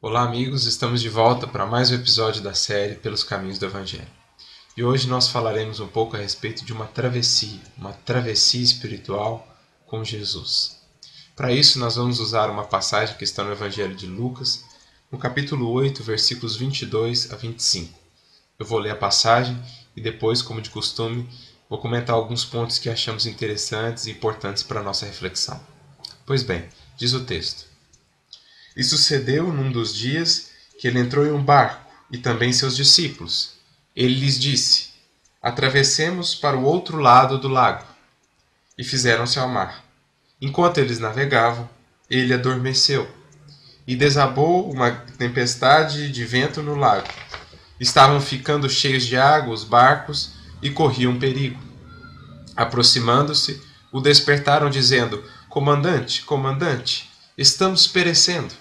Olá, amigos, estamos de volta para mais um episódio da série Pelos Caminhos do Evangelho. E hoje nós falaremos um pouco a respeito de uma travessia, uma travessia espiritual com Jesus. Para isso, nós vamos usar uma passagem que está no Evangelho de Lucas, no capítulo 8, versículos 22 a 25. Eu vou ler a passagem e depois, como de costume, vou comentar alguns pontos que achamos interessantes e importantes para a nossa reflexão. Pois bem, diz o texto. E sucedeu num dos dias que ele entrou em um barco, e também seus discípulos. Ele lhes disse: Atravessemos para o outro lado do lago. E fizeram-se ao mar. Enquanto eles navegavam, ele adormeceu. E desabou uma tempestade de vento no lago. Estavam ficando cheios de água os barcos e corriam perigo. Aproximando-se, o despertaram, dizendo: Comandante, comandante, estamos perecendo.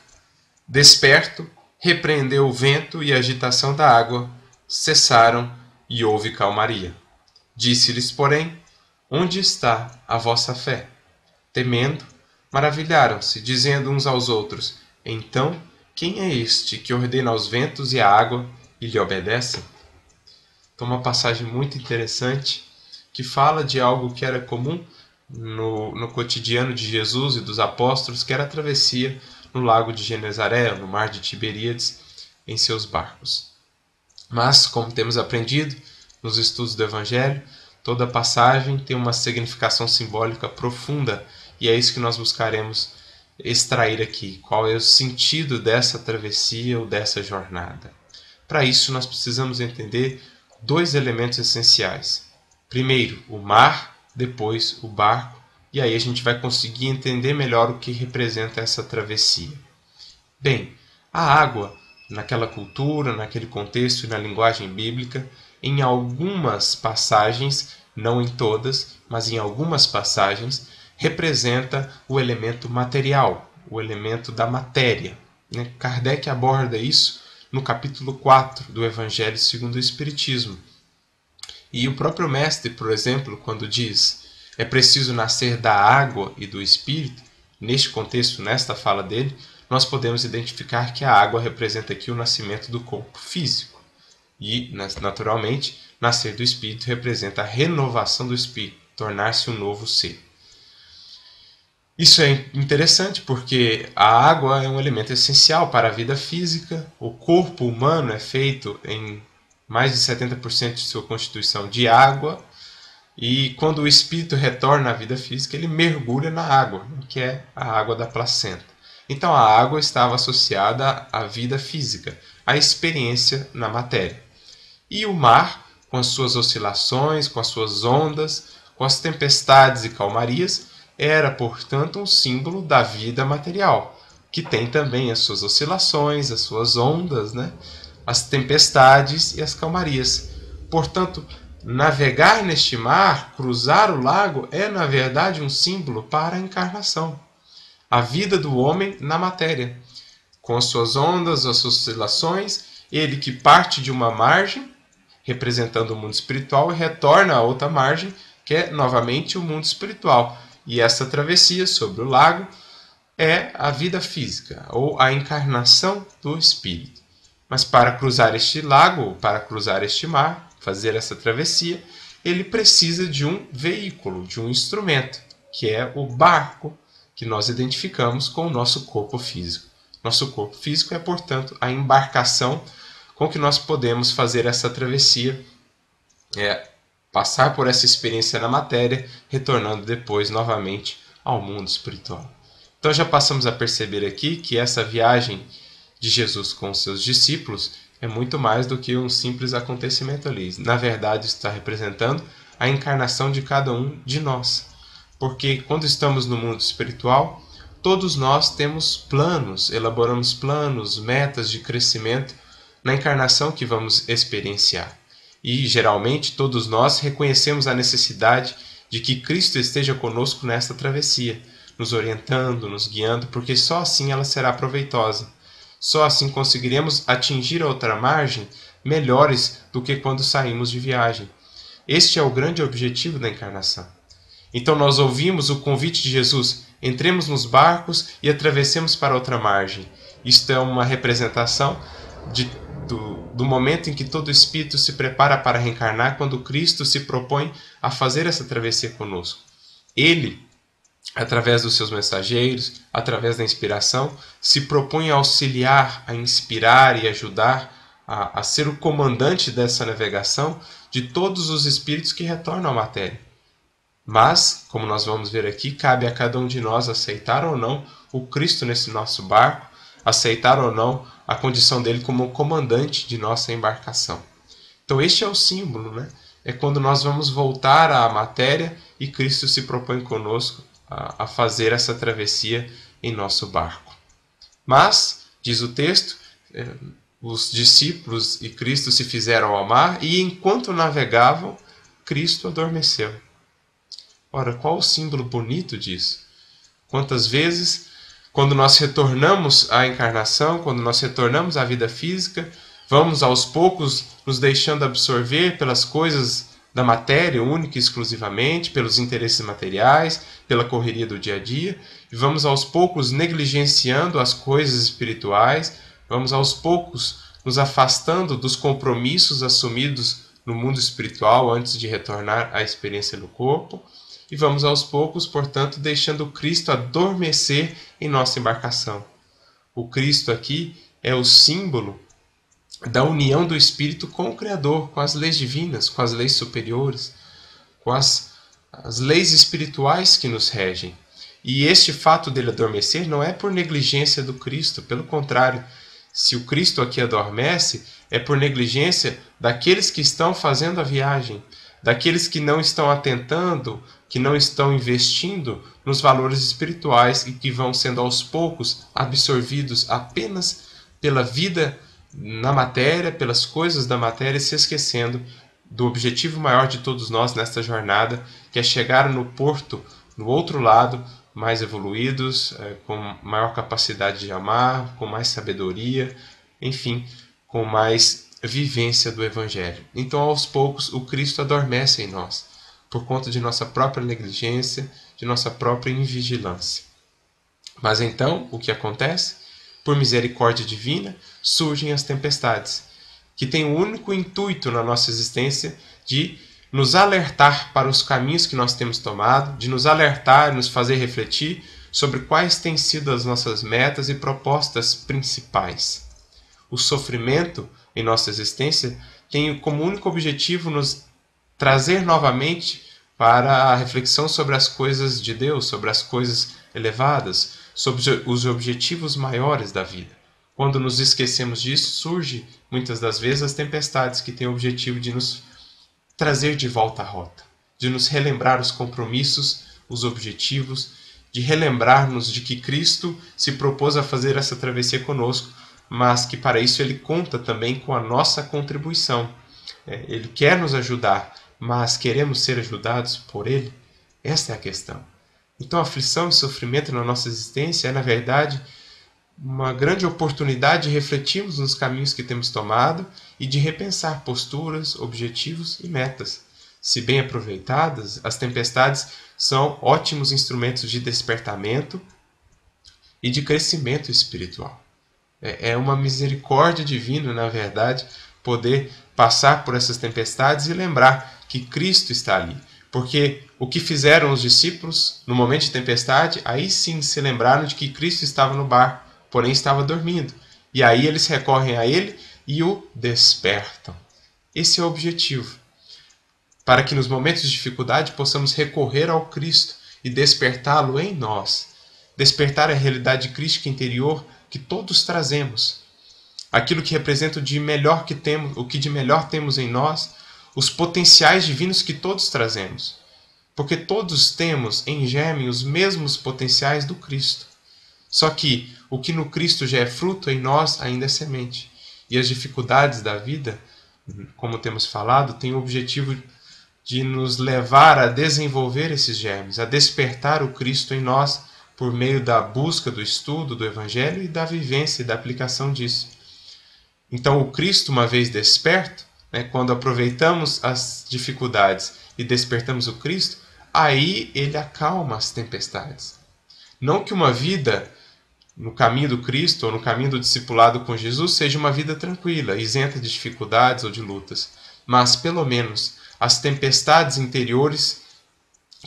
Desperto, repreendeu o vento e a agitação da água, cessaram e houve calmaria. Disse-lhes, porém, Onde está a vossa fé? Temendo, maravilharam-se, dizendo uns aos outros: Então, quem é este que ordena aos ventos e à água e lhe obedecem? Então, uma passagem muito interessante que fala de algo que era comum no, no cotidiano de Jesus e dos apóstolos, que era a travessia no lago de Genezaré, no mar de Tiberíades, em seus barcos. Mas, como temos aprendido nos estudos do Evangelho, toda passagem tem uma significação simbólica profunda e é isso que nós buscaremos extrair aqui. Qual é o sentido dessa travessia ou dessa jornada? Para isso, nós precisamos entender dois elementos essenciais. Primeiro, o mar, depois, o barco e aí a gente vai conseguir entender melhor o que representa essa travessia. Bem, a água, naquela cultura, naquele contexto e na linguagem bíblica, em algumas passagens, não em todas, mas em algumas passagens, representa o elemento material, o elemento da matéria. Né? Kardec aborda isso no capítulo 4 do Evangelho segundo o Espiritismo. E o próprio Mestre, por exemplo, quando diz é preciso nascer da água e do espírito. Neste contexto, nesta fala dele, nós podemos identificar que a água representa aqui o nascimento do corpo físico. E, naturalmente, nascer do espírito representa a renovação do espírito, tornar-se um novo ser. Isso é interessante porque a água é um elemento essencial para a vida física. O corpo humano é feito em mais de 70% de sua constituição de água e quando o espírito retorna à vida física, ele mergulha na água, que é a água da placenta. Então a água estava associada à vida física, à experiência na matéria. E o mar, com as suas oscilações, com as suas ondas, com as tempestades e calmarias, era, portanto, um símbolo da vida material, que tem também as suas oscilações, as suas ondas, né? as tempestades e as calmarias. Portanto, Navegar neste mar, cruzar o lago, é na verdade um símbolo para a encarnação. A vida do homem na matéria, com as suas ondas, as suas oscilações, ele que parte de uma margem, representando o mundo espiritual, e retorna a outra margem, que é novamente o mundo espiritual. E essa travessia sobre o lago é a vida física, ou a encarnação do espírito. Mas para cruzar este lago, para cruzar este mar, fazer essa travessia, ele precisa de um veículo, de um instrumento, que é o barco que nós identificamos com o nosso corpo físico. Nosso corpo físico é, portanto, a embarcação com que nós podemos fazer essa travessia, é, passar por essa experiência na matéria, retornando depois novamente ao mundo espiritual. Então já passamos a perceber aqui que essa viagem de Jesus com seus discípulos é muito mais do que um simples acontecimento ali. Na verdade, está representando a encarnação de cada um de nós. Porque quando estamos no mundo espiritual, todos nós temos planos, elaboramos planos, metas de crescimento na encarnação que vamos experienciar. E geralmente todos nós reconhecemos a necessidade de que Cristo esteja conosco nesta travessia, nos orientando, nos guiando, porque só assim ela será proveitosa. Só assim conseguiremos atingir a outra margem melhores do que quando saímos de viagem. Este é o grande objetivo da encarnação. Então nós ouvimos o convite de Jesus: entremos nos barcos e atravessemos para outra margem. Isto é uma representação de, do, do momento em que todo espírito se prepara para reencarnar, quando Cristo se propõe a fazer essa travessia conosco. Ele, através dos seus mensageiros, através da inspiração, se propõe a auxiliar, a inspirar e ajudar a, a ser o comandante dessa navegação de todos os espíritos que retornam à matéria. Mas, como nós vamos ver aqui, cabe a cada um de nós aceitar ou não o Cristo nesse nosso barco, aceitar ou não a condição dele como comandante de nossa embarcação. Então, este é o símbolo, né? É quando nós vamos voltar à matéria e Cristo se propõe conosco a, fazer essa travessia em nosso barco. Mas, diz o texto, é, os discípulos e Cristo se fizeram ao mar e enquanto navegavam, Cristo adormeceu. Ora, qual o símbolo bonito disso? Quantas vezes, quando nós retornamos à encarnação, quando nós retornamos à vida física, vamos aos poucos nos deixando absorver pelas coisas da matéria única e exclusivamente, pelos interesses materiais, pela correria do dia a dia, e vamos aos poucos negligenciando as coisas espirituais, vamos aos poucos nos afastando dos compromissos assumidos no mundo espiritual antes de retornar à experiência no corpo, e vamos aos poucos, portanto, deixando Cristo adormecer em nossa embarcação. O Cristo aqui é o símbolo da união do Espírito com o Criador, com as leis divinas, com as leis superiores, com as, as leis espirituais que nos regem. E este fato dele adormecer não é por negligência do Cristo, pelo contrário, se o Cristo aqui adormece, é por negligência daqueles que estão fazendo a viagem, daqueles que não estão atentando, que não estão investindo nos valores espirituais e que vão sendo aos poucos absorvidos apenas pela vida na matéria, pelas coisas da matéria, se esquecendo do objetivo maior de todos nós nesta jornada, que é chegar no porto, no outro lado, mais evoluídos, é, com maior capacidade de amar, com mais sabedoria, enfim, com mais vivência do Evangelho. Então, aos poucos, o Cristo adormece em nós, por conta de nossa própria negligência, de nossa própria invigilância. Mas então, o que acontece? Por misericórdia divina, surgem as tempestades, que têm o único intuito na nossa existência de nos alertar para os caminhos que nós temos tomado, de nos alertar, nos fazer refletir sobre quais têm sido as nossas metas e propostas principais. O sofrimento em nossa existência tem como único objetivo nos trazer novamente para a reflexão sobre as coisas de Deus, sobre as coisas elevadas, sobre os objetivos maiores da vida. Quando nos esquecemos disso, surge muitas das vezes as tempestades que têm o objetivo de nos trazer de volta à rota, de nos relembrar os compromissos, os objetivos, de relembrar-nos de que Cristo se propôs a fazer essa travessia conosco, mas que para isso ele conta também com a nossa contribuição. É, ele quer nos ajudar, mas queremos ser ajudados por ele? Esta é a questão. Então, aflição e sofrimento na nossa existência é, na verdade, uma grande oportunidade de refletirmos nos caminhos que temos tomado e de repensar posturas, objetivos e metas. Se bem aproveitadas, as tempestades são ótimos instrumentos de despertamento e de crescimento espiritual. É, é uma misericórdia divina, na verdade, poder passar por essas tempestades e lembrar que Cristo está ali porque o que fizeram os discípulos no momento de tempestade, aí sim se lembraram de que Cristo estava no bar, porém estava dormindo. E aí eles recorrem a ele e o despertam. Esse é o objetivo. Para que nos momentos de dificuldade possamos recorrer ao Cristo e despertá-lo em nós. Despertar a realidade crística interior que todos trazemos. Aquilo que representa o de melhor que temos, o que de melhor temos em nós os potenciais divinos que todos trazemos, porque todos temos em germe os mesmos potenciais do Cristo. Só que o que no Cristo já é fruto, em nós ainda é semente. E as dificuldades da vida, como temos falado, têm o objetivo de nos levar a desenvolver esses germes, a despertar o Cristo em nós por meio da busca do estudo do Evangelho e da vivência e da aplicação disso. Então, o Cristo, uma vez desperto, né, quando aproveitamos as dificuldades e despertamos o Cristo, aí ele acalma as tempestades. Não que uma vida no caminho do Cristo ou no caminho do discipulado com Jesus seja uma vida tranquila, isenta de dificuldades ou de lutas, mas pelo menos as tempestades interiores,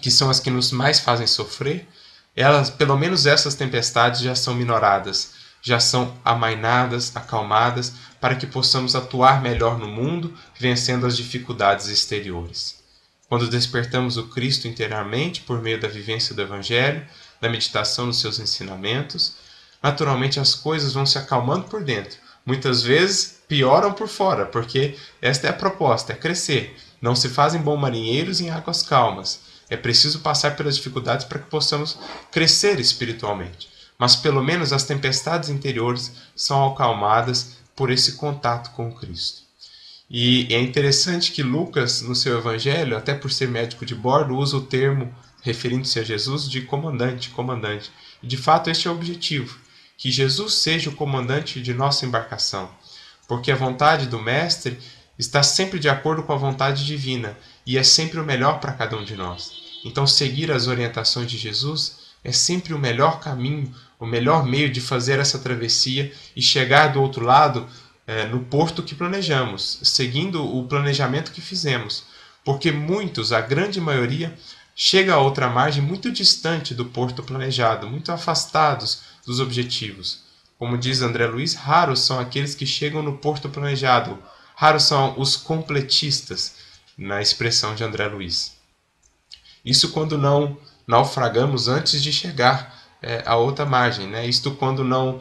que são as que nos mais fazem sofrer, elas, pelo menos essas tempestades já são minoradas, já são amainadas, acalmadas, para que possamos atuar melhor no mundo, vencendo as dificuldades exteriores. Quando despertamos o Cristo inteiramente por meio da vivência do Evangelho, da meditação nos seus ensinamentos, naturalmente as coisas vão se acalmando por dentro. Muitas vezes pioram por fora, porque esta é a proposta, é crescer. Não se fazem bons marinheiros em águas calmas. É preciso passar pelas dificuldades para que possamos crescer espiritualmente. Mas pelo menos as tempestades interiores são acalmadas por esse contato com Cristo. E é interessante que Lucas, no seu evangelho, até por ser médico de bordo, usa o termo referindo-se a Jesus de comandante, comandante. E de fato este é o objetivo, que Jesus seja o comandante de nossa embarcação, porque a vontade do mestre está sempre de acordo com a vontade divina e é sempre o melhor para cada um de nós. Então, seguir as orientações de Jesus é sempre o melhor caminho, o melhor meio de fazer essa travessia e chegar do outro lado é, no porto que planejamos, seguindo o planejamento que fizemos. Porque muitos, a grande maioria, chega a outra margem muito distante do porto planejado, muito afastados dos objetivos. Como diz André Luiz, raros são aqueles que chegam no porto planejado, Raros são os completistas, na expressão de André Luiz. Isso quando não naufragamos antes de chegar é, à outra margem, né? Isto quando não,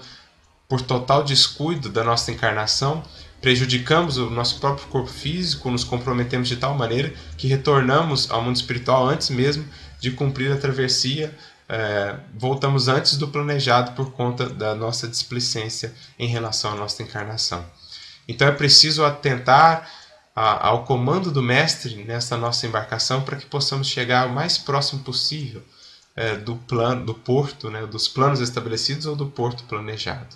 por total descuido da nossa encarnação, prejudicamos o nosso próprio corpo físico, nos comprometemos de tal maneira que retornamos ao mundo espiritual antes mesmo de cumprir a travessia, é, voltamos antes do planejado por conta da nossa displicência em relação à nossa encarnação. Então é preciso atentar a, ao comando do Mestre nessa nossa embarcação para que possamos chegar o mais próximo possível é, do plano, do porto, né, dos planos estabelecidos ou do porto planejado.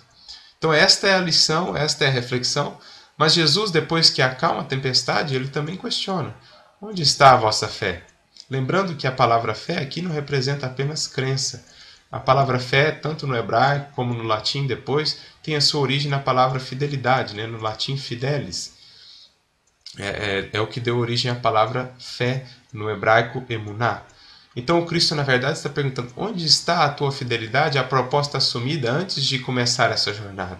Então esta é a lição, esta é a reflexão. Mas Jesus, depois que acalma a tempestade, ele também questiona: onde está a vossa fé? Lembrando que a palavra fé aqui não representa apenas crença, a palavra fé, tanto no hebraico como no latim depois, tem a sua origem na palavra fidelidade, né? no latim fidelis. É, é, é o que deu origem à palavra fé, no hebraico emuná. Então o Cristo, na verdade, está perguntando: onde está a tua fidelidade, a proposta assumida antes de começar essa jornada?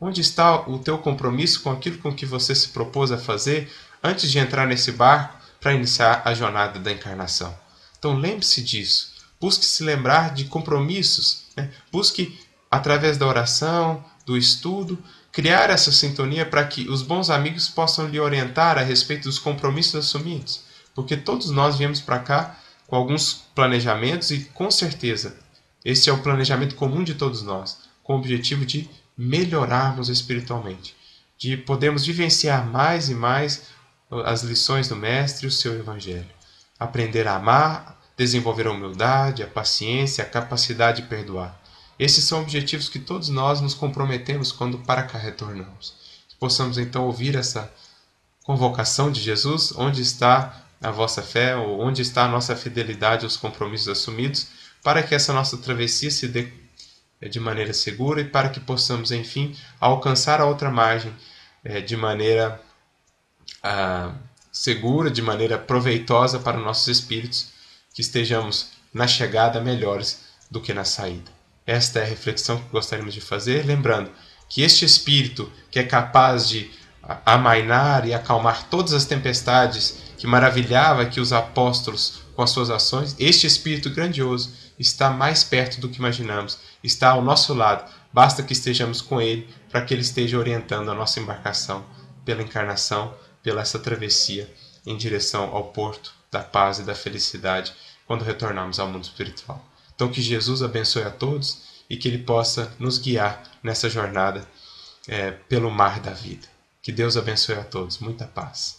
Onde está o teu compromisso com aquilo com que você se propôs a fazer antes de entrar nesse barco para iniciar a jornada da encarnação? Então lembre-se disso. Busque se lembrar de compromissos. Né? Busque, através da oração, do estudo, criar essa sintonia para que os bons amigos possam lhe orientar a respeito dos compromissos assumidos. Porque todos nós viemos para cá com alguns planejamentos e, com certeza, esse é o planejamento comum de todos nós, com o objetivo de melhorarmos espiritualmente, de podermos vivenciar mais e mais as lições do Mestre e o seu Evangelho. Aprender a amar, desenvolver a humildade, a paciência, a capacidade de perdoar. Esses são objetivos que todos nós nos comprometemos quando para cá retornamos. Que possamos então ouvir essa convocação de Jesus, onde está a vossa fé, ou onde está a nossa fidelidade aos compromissos assumidos, para que essa nossa travessia se dê eh, de maneira segura e para que possamos, enfim, alcançar a outra margem é, de maneira ah, segura, de maneira proveitosa para nossos espíritos que estejamos na chegada melhores do que na saída. Esta é a reflexão que gostaríamos de fazer, lembrando que este Espírito, que é capaz de amainar e acalmar todas as tempestades que maravilhava que os apóstolos com as suas ações, este Espírito grandioso está mais perto do que imaginamos, está ao nosso lado, basta que estejamos com Ele para que Ele esteja orientando a nossa embarcação pela encarnação, pela essa travessia em direção ao porto da paz e da felicidade quando retornarmos ao mundo espiritual. Então, que Jesus abençoe a todos e que Ele possa nos guiar nessa jornada é, pelo mar da vida. Que Deus abençoe a todos. Muita paz.